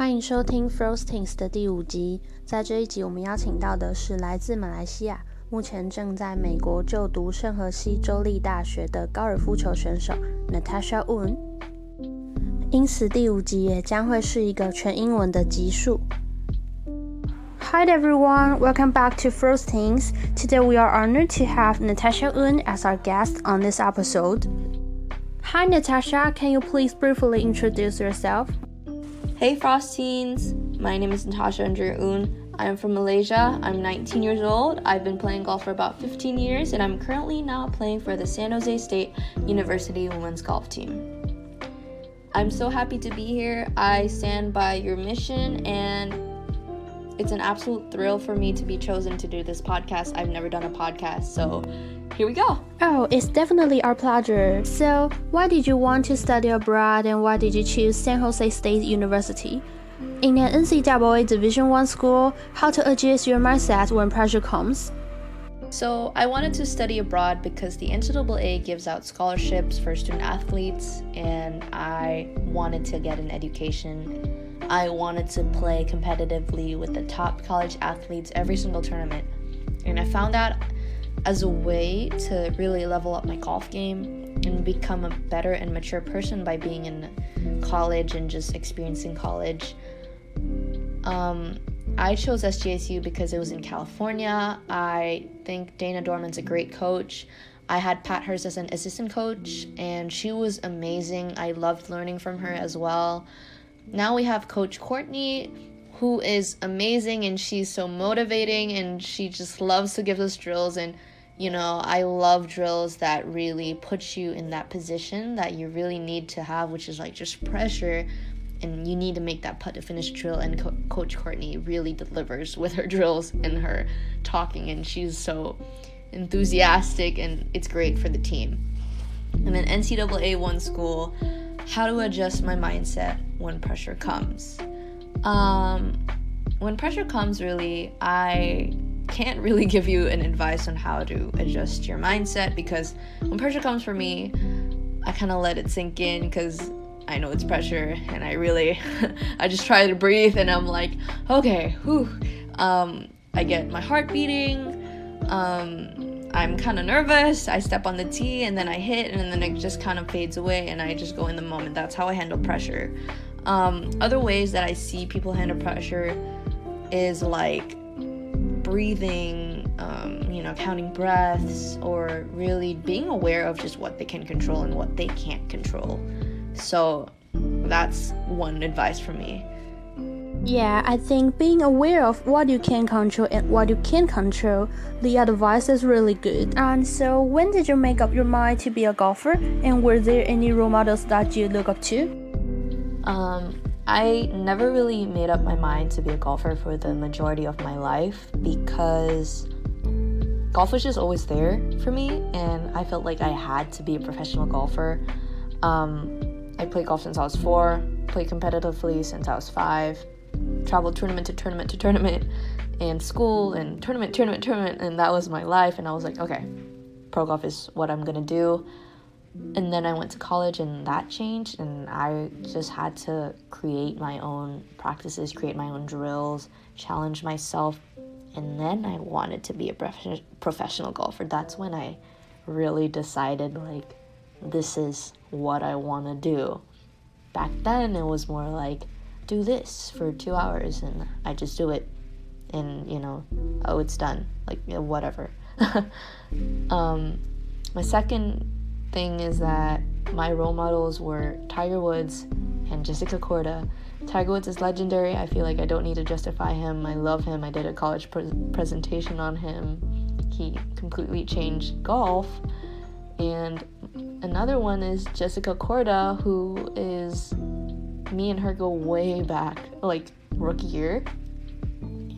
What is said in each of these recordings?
欢迎收听 Frostings 的第五集。在这一集，我们邀请到的是来自马来西亚，目前正在美国就读圣何西州立大学的高尔夫球选手 Natasha Oon。因此，第五集也将会是一个全英文的集数。Hi everyone, welcome back to First Things. Today we are honored to have Natasha Oon as our guest on this episode. Hi Natasha, can you please briefly introduce yourself? Hey Frostings, my name is Natasha Andrea Oon. I am from Malaysia. I'm 19 years old. I've been playing golf for about 15 years, and I'm currently now playing for the San Jose State University women's golf team. I'm so happy to be here. I stand by your mission, and it's an absolute thrill for me to be chosen to do this podcast. I've never done a podcast, so here we go. Oh, it's definitely our pleasure. So, why did you want to study abroad and why did you choose San Jose State University? In an NCAA Division 1 school, how to adjust your mindset when pressure comes? So, I wanted to study abroad because the NCAA gives out scholarships for student athletes, and I wanted to get an education. I wanted to play competitively with the top college athletes every single tournament. And I found that as a way to really level up my golf game and become a better and mature person by being in college and just experiencing college. Um, I chose SJSU because it was in California. I think Dana Dormann's a great coach. I had Pat Hurst as an assistant coach, and she was amazing. I loved learning from her as well. Now we have Coach Courtney, who is amazing, and she's so motivating, and she just loves to give us drills and you know, I love drills that really put you in that position that you really need to have, which is like just pressure. And you need to make that putt to finish drill. And Co- Coach Courtney really delivers with her drills and her talking. And she's so enthusiastic, and it's great for the team. And then NCAA one school, how to adjust my mindset when pressure comes. Um, when pressure comes, really, I can't really give you an advice on how to adjust your mindset because when pressure comes for me, I kind of let it sink in because I know it's pressure and I really I just try to breathe and I'm like, okay, whew. Um, I get my heart beating. Um, I'm kind of nervous. I step on the tee and then I hit and then it just kind of fades away and I just go in the moment. That's how I handle pressure. Um, other ways that I see people handle pressure is like breathing, um, you know, counting breaths, or really being aware of just what they can control and what they can't control. So that's one advice for me. Yeah, I think being aware of what you can control and what you can't control, the advice is really good. And so, when did you make up your mind to be a golfer? And were there any role models that you look up to? Um, I never really made up my mind to be a golfer for the majority of my life because golf was just always there for me, and I felt like I had to be a professional golfer. Um, I played golf since I was four, played competitively since I was five, traveled tournament to tournament to tournament, and school and tournament, tournament, tournament, and that was my life. And I was like, okay, pro golf is what I'm gonna do and then I went to college and that changed and I just had to create my own practices, create my own drills, challenge myself and then I wanted to be a prof- professional golfer. That's when I really decided like this is what I want to do. Back then it was more like do this for 2 hours and I just do it and you know, oh it's done. Like whatever. um my second thing is that my role models were Tiger Woods and Jessica Korda. Tiger Woods is legendary. I feel like I don't need to justify him. I love him. I did a college pre- presentation on him. He completely changed golf. And another one is Jessica Korda, who is me and her go way back, like rookie year.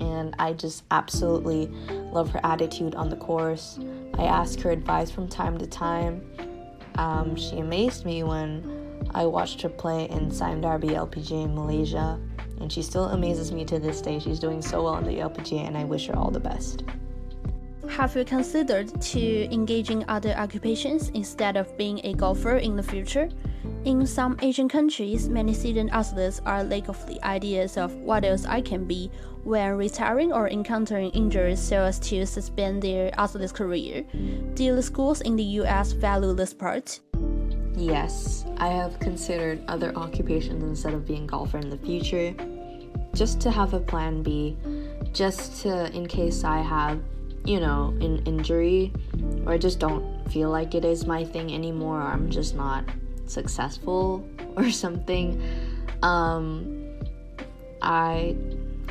And I just absolutely love her attitude on the course. I ask her advice from time to time um, she amazed me when I watched her play in Sime Darby LPGA in Malaysia, and she still amazes me to this day. She's doing so well in the LPGA, and I wish her all the best. Have you considered to engage in other occupations instead of being a golfer in the future? In some Asian countries, many student athletes are lack of the ideas of what else I can be when retiring or encountering injuries so as to suspend their athletic career. Do the schools in the US value this part? Yes, I have considered other occupations instead of being golfer in the future, just to have a plan B, just to in case I have, you know, an injury or I just don't feel like it is my thing anymore or I'm just not successful or something. Um I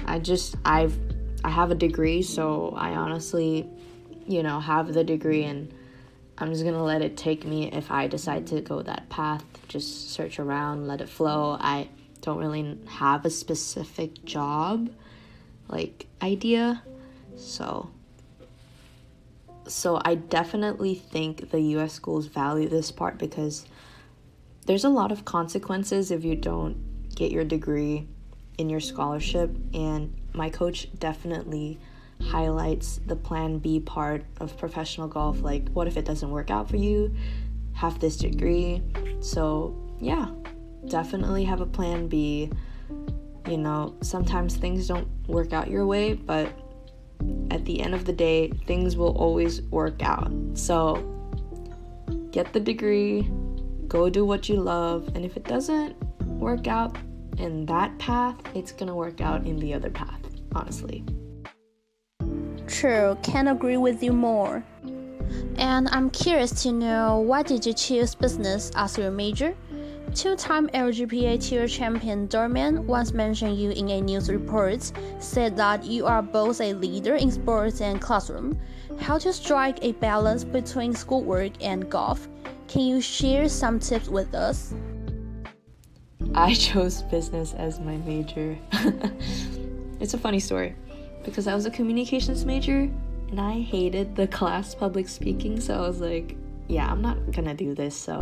I just I've I have a degree, so I honestly, you know, have the degree and I'm just gonna let it take me if I decide to go that path. Just search around, let it flow. I don't really have a specific job like idea. So so I definitely think the US schools value this part because there's a lot of consequences if you don't get your degree in your scholarship and my coach definitely highlights the plan B part of professional golf. Like, what if it doesn't work out for you? Have this degree. So, yeah, definitely have a plan B. You know, sometimes things don't work out your way, but at the end of the day, things will always work out. So, get the degree, go do what you love, and if it doesn't work out in that path, it's gonna work out in the other path, honestly. True, can't agree with you more. And I'm curious to know why did you choose business as your major? Two-time LGPA Tour champion Dormann once mentioned you in a news report, said that you are both a leader in sports and classroom. How to strike a balance between schoolwork and golf? Can you share some tips with us? I chose business as my major. it's a funny story because I was a communications major and I hated the class public speaking, so I was like, yeah, I'm not gonna do this, so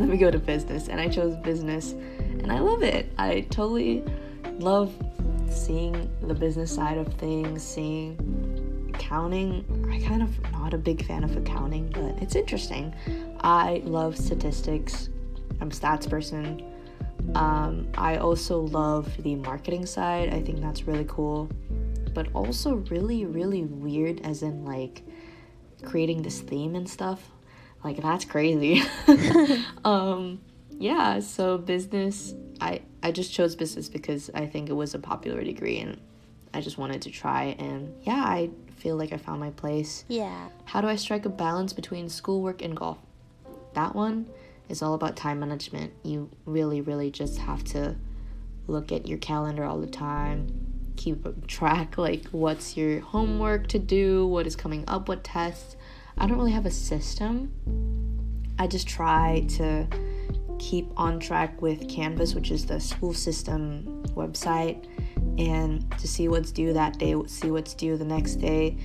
let me go to business. And I chose business and I love it. I totally love seeing the business side of things, seeing accounting. I kind of not a big fan of accounting, but it's interesting. I love statistics. I'm a stats person. Um, I also love the marketing side. I think that's really cool but also really, really weird, as in like creating this theme and stuff. Like that's crazy. um, yeah, so business. I I just chose business because I think it was a popular degree and I just wanted to try and yeah, I feel like I found my place. Yeah. How do I strike a balance between schoolwork and golf? That one is all about time management. You really, really just have to look at your calendar all the time, keep track like what's your homework to do, what is coming up, what tests. I don't really have a system. I just try to keep on track with Canvas, which is the school system website, and to see what's due that day, see what's due the next day.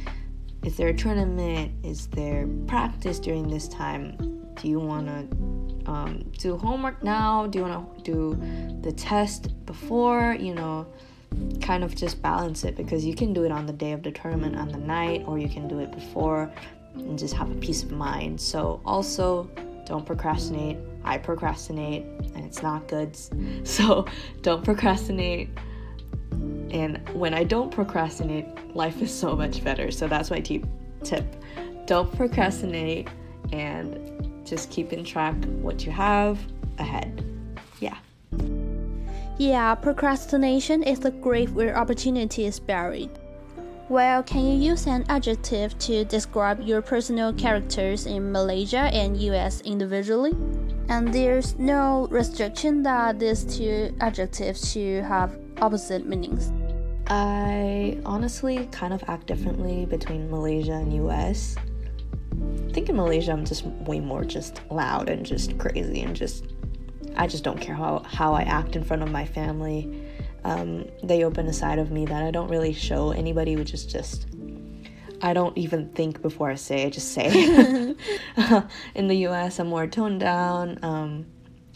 Is there a tournament? Is there practice during this time? Do you want to um, do homework now? Do you want to do the test before? You know, kind of just balance it because you can do it on the day of the tournament on the night or you can do it before and just have a peace of mind. So also don't procrastinate. I procrastinate and it's not good. So don't procrastinate. And when I don't procrastinate, life is so much better. So that's my tip. Tip. Don't procrastinate and just keeping track what you have ahead. Yeah. Yeah, procrastination is the grave where opportunity is buried. Well, can you use an adjective to describe your personal characters in Malaysia and US individually? And there's no restriction that these two adjectives should have opposite meanings. I honestly kind of act differently between Malaysia and US. I think in Malaysia I'm just way more just loud and just crazy and just I just don't care how, how I act in front of my family. Um, they open a side of me that I don't really show anybody, which is just, I don't even think before I say, I just say. in the US, I'm more toned down. Um,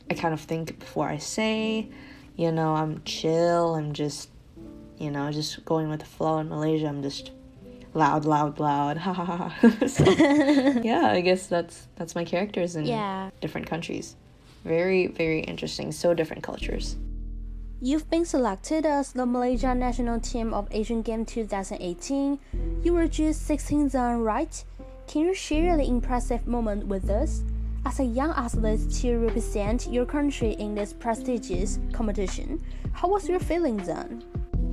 I kind of think before I say. You know, I'm chill. I'm just, you know, just going with the flow. In Malaysia, I'm just loud, loud, loud. Ha ha ha. so, yeah, I guess that's that's my characters in yeah. different countries. very, very interesting. So different cultures. You've been selected as the Malaysia national team of Asian Games 2018. You were just 16 then, right? Can you share the impressive moment with us? As a young athlete to represent your country in this prestigious competition, how was your feeling then?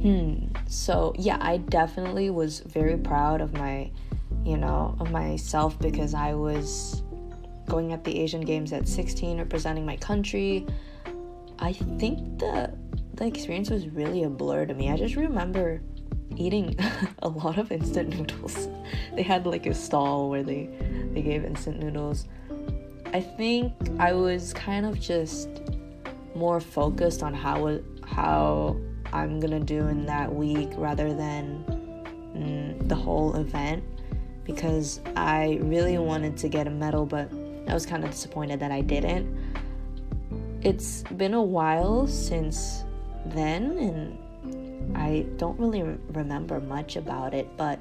Hmm. So yeah, I definitely was very proud of my, you know, of myself because I was going at the Asian Games at 16, representing my country. I think the the experience was really a blur to me. I just remember eating a lot of instant noodles. they had like a stall where they they gave instant noodles. I think I was kind of just more focused on how how I'm gonna do in that week rather than mm, the whole event because I really wanted to get a medal, but I was kind of disappointed that I didn't. It's been a while since then, and I don't really remember much about it, but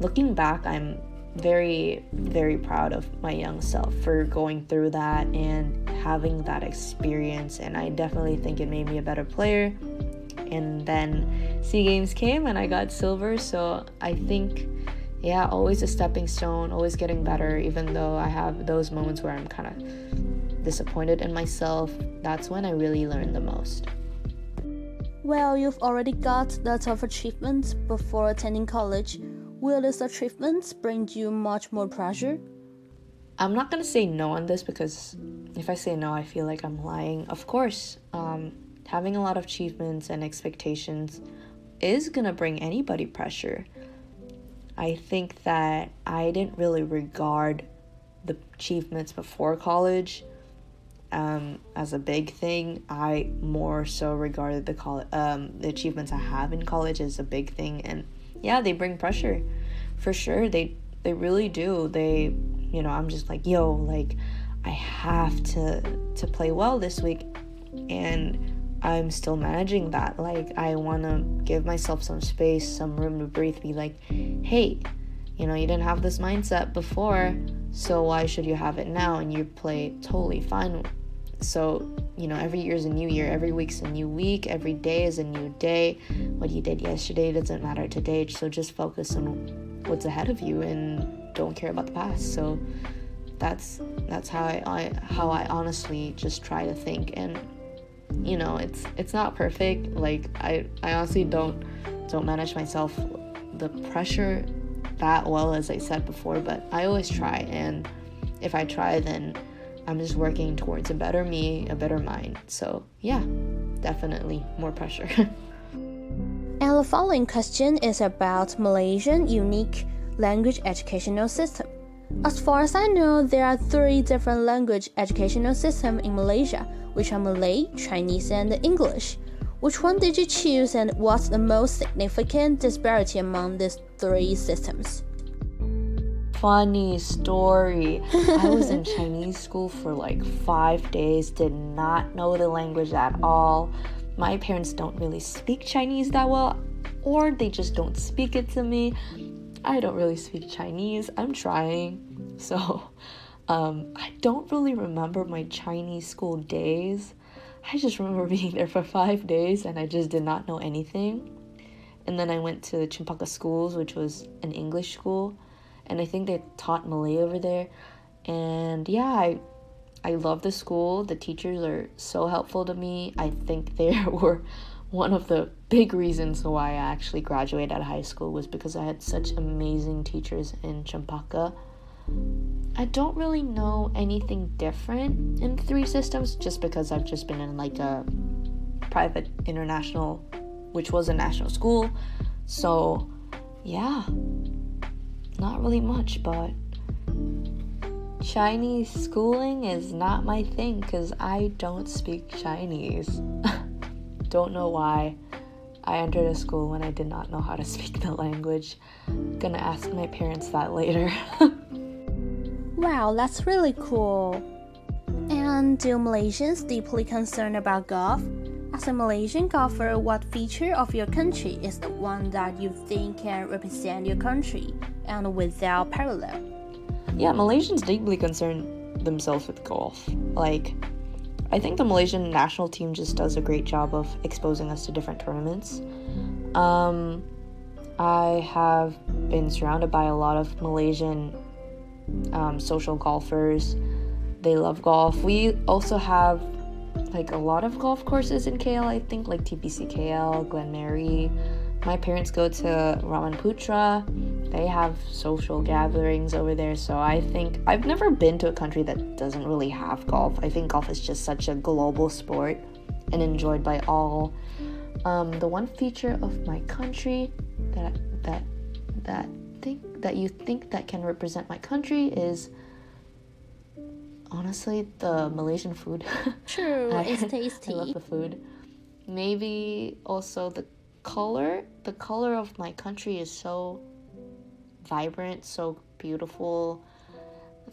looking back, I'm very, very proud of my young self for going through that and having that experience. And I definitely think it made me a better player. And then SEA Games came and I got silver, so I think yeah, always a stepping stone, always getting better, even though I have those moments where I'm kind of disappointed in myself. That's when I really learn the most. Well, you've already got lots of achievements before attending college. Will these achievements bring you much more pressure? I'm not gonna say no on this because if I say no, I feel like I'm lying. Of course, um, having a lot of achievements and expectations is gonna bring anybody pressure. I think that I didn't really regard the achievements before college um, as a big thing. I more so regarded the college, um, the achievements I have in college as a big thing, and yeah, they bring pressure, for sure. They they really do. They, you know, I'm just like, yo, like, I have to to play well this week, and I'm still managing that. Like, I want to give myself some space, some room to breathe, be like, hey, you know, you didn't have this mindset before, so why should you have it now? And you play totally fine. So, you know, every year is a new year, every week's a new week, every day is a new day. What you did yesterday doesn't matter today, so just focus on what's ahead of you and don't care about the past. So, that's that's how I, I how I honestly just try to think and you know it's it's not perfect. Like i i honestly don't don't manage myself the pressure that well as i said before but i always try. And if i try then i'm just working towards a better me a better mind. So yeah definitely more pressure. And the following question is about malaysian unique language educational system. As far as I know, there are three different language educational systems in Malaysia, which are Malay, Chinese, and English. Which one did you choose, and what's the most significant disparity among these three systems? Funny story. I was in Chinese school for like five days, did not know the language at all. My parents don't really speak Chinese that well, or they just don't speak it to me. I don't really speak Chinese. I'm trying. So, um, I don't really remember my Chinese school days. I just remember being there for five days and I just did not know anything. And then I went to Cempaka Schools, which was an English school, and I think they taught Malay over there. And yeah, I I love the school. The teachers are so helpful to me. I think they were one of the big reasons why I actually graduated out of high school was because I had such amazing teachers in Cempaka. I don't really know anything different in three systems just because I've just been in like a private international, which was a national school. So, yeah, not really much, but Chinese schooling is not my thing because I don't speak Chinese. don't know why. I entered a school when I did not know how to speak the language. Gonna ask my parents that later. wow, that's really cool. And do Malaysians deeply concerned about golf? As a Malaysian golfer, what feature of your country is the one that you think can represent your country and without parallel? Yeah, Malaysians deeply concern themselves with golf. Like, I think the Malaysian national team just does a great job of exposing us to different tournaments. Um, I have been surrounded by a lot of Malaysian um, social golfers. They love golf. We also have like a lot of golf courses in KL, I think, like TPC KL, Glenmarie. My parents go to Rahman Putra. They have social gatherings over there. So I think I've never been to a country that doesn't really have golf. I think golf is just such a global sport and enjoyed by all. Um, the one feature of my country that that that think that you think that can represent my country is honestly the Malaysian food. True, I, it's tasty. I love the food. Maybe also the color. The color of my country is so vibrant, so beautiful.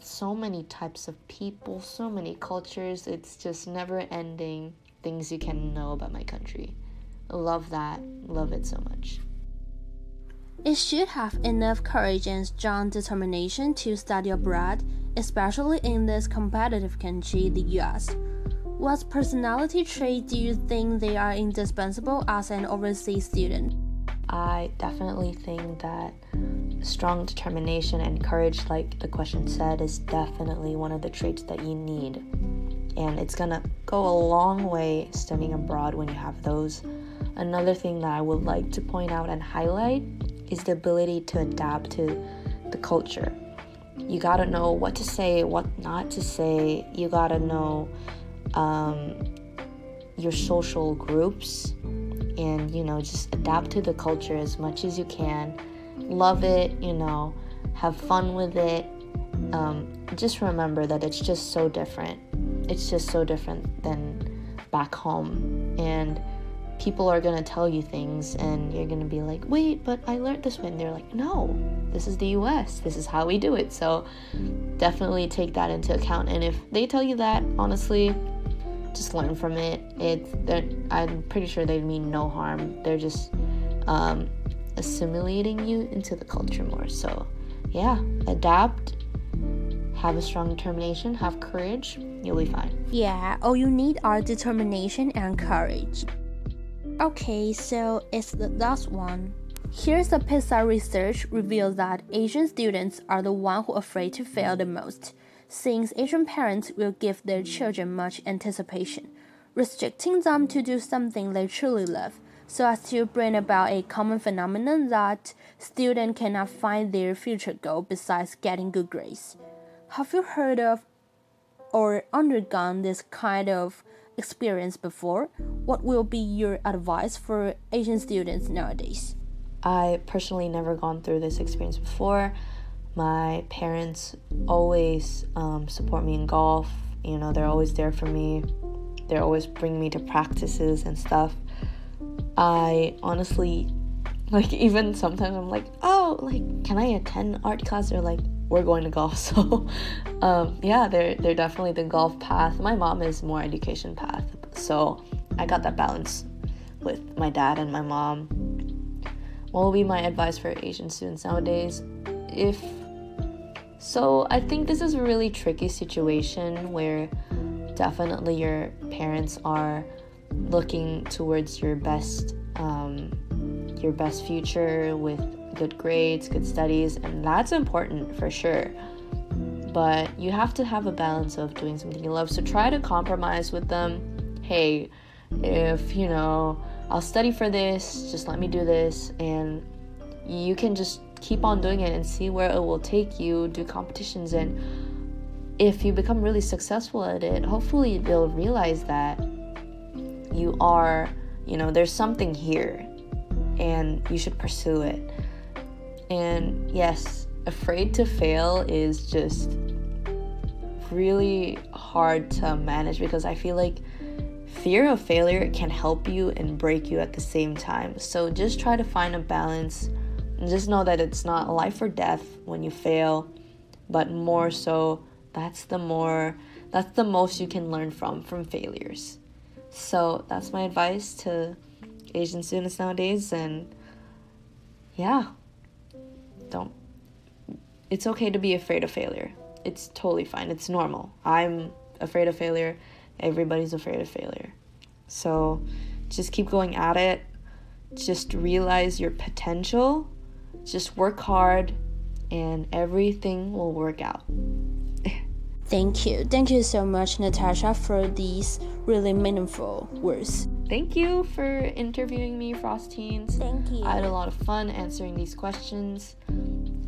So many types of people, so many cultures. It's just never ending things you can know about my country. Love that. Love it so much. It should have enough courage and strong determination to study abroad, especially in this competitive country, the US. What personality trait do you think they are indispensable as an overseas student? I definitely think that strong determination and courage, like the question said, is definitely one of the traits that you need. And it's gonna go a long way studying abroad when you have those. Another thing that I would like to point out and highlight is the ability to adapt to the culture. You gotta know what to say, what not to say. You gotta know um, your social groups and you know just adapt to the culture as much as you can love it you know have fun with it um, just remember that it's just so different it's just so different than back home and people are going to tell you things and you're going to be like wait but i learned this way and they're like no this is the us this is how we do it so definitely take that into account and if they tell you that honestly just learn from it. It's I'm pretty sure they mean no harm. They're just um, assimilating you into the culture more. So, yeah, adapt. Have a strong determination. Have courage. You'll be fine. Yeah, all you need are determination and courage. Okay, so it's the last one. Here's a PISA research reveals that Asian students are the one who are afraid to fail the most since Asian parents will give their children much anticipation, restricting them to do something they truly love, so as to bring about a common phenomenon that students cannot find their future goal besides getting good grades. Have you heard of or undergone this kind of experience before? What will be your advice for Asian students nowadays? I personally never gone through this experience before my parents always um, support me in golf. You know, they're always there for me. They're always bringing me to practices and stuff. I honestly, like, even sometimes I'm like, oh, like, can I attend art class? They're like, we're going to golf. So, um, yeah, they're they're definitely the golf path. My mom is more education path, so I got that balance with my dad and my mom. What will be my advice for Asian students nowadays? If so I think this is a really tricky situation where definitely your parents are looking towards your best um, your best future with good grades, good studies, and that's important for sure. But you have to have a balance of doing something you love. So try to compromise with them. Hey, if you know, I'll study for this, just let me do this, and you can just keep on doing it and see where it will take you, do competitions and if you become really successful at it, hopefully they'll realize that you are, you know, there's something here and you should pursue it. And yes, afraid to fail is just really hard to manage because I feel like fear of failure can help you and break you at the same time. So just try to find a balance and just know that it's not life or death when you fail, but more so that's the more that's the most you can learn from from failures. So that's my advice to Asian students nowadays and yeah. Don't it's okay to be afraid of failure. It's totally fine. It's normal. I'm afraid of failure. everybody's afraid of failure. So just keep going at it. Just realize your potential. Just work hard and everything will work out. Thank you. Thank you so much, Natasha, for these really meaningful words. Thank you for interviewing me, Frostines. Thank you. I had a lot of fun answering these questions.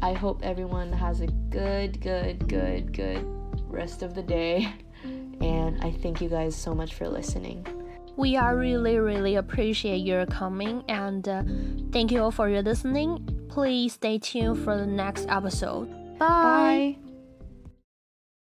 I hope everyone has a good, good, good, good rest of the day. And I thank you guys so much for listening. We are really, really appreciate your coming and uh, thank you all for your listening. Please stay tuned for the next episode. Bye. Bye.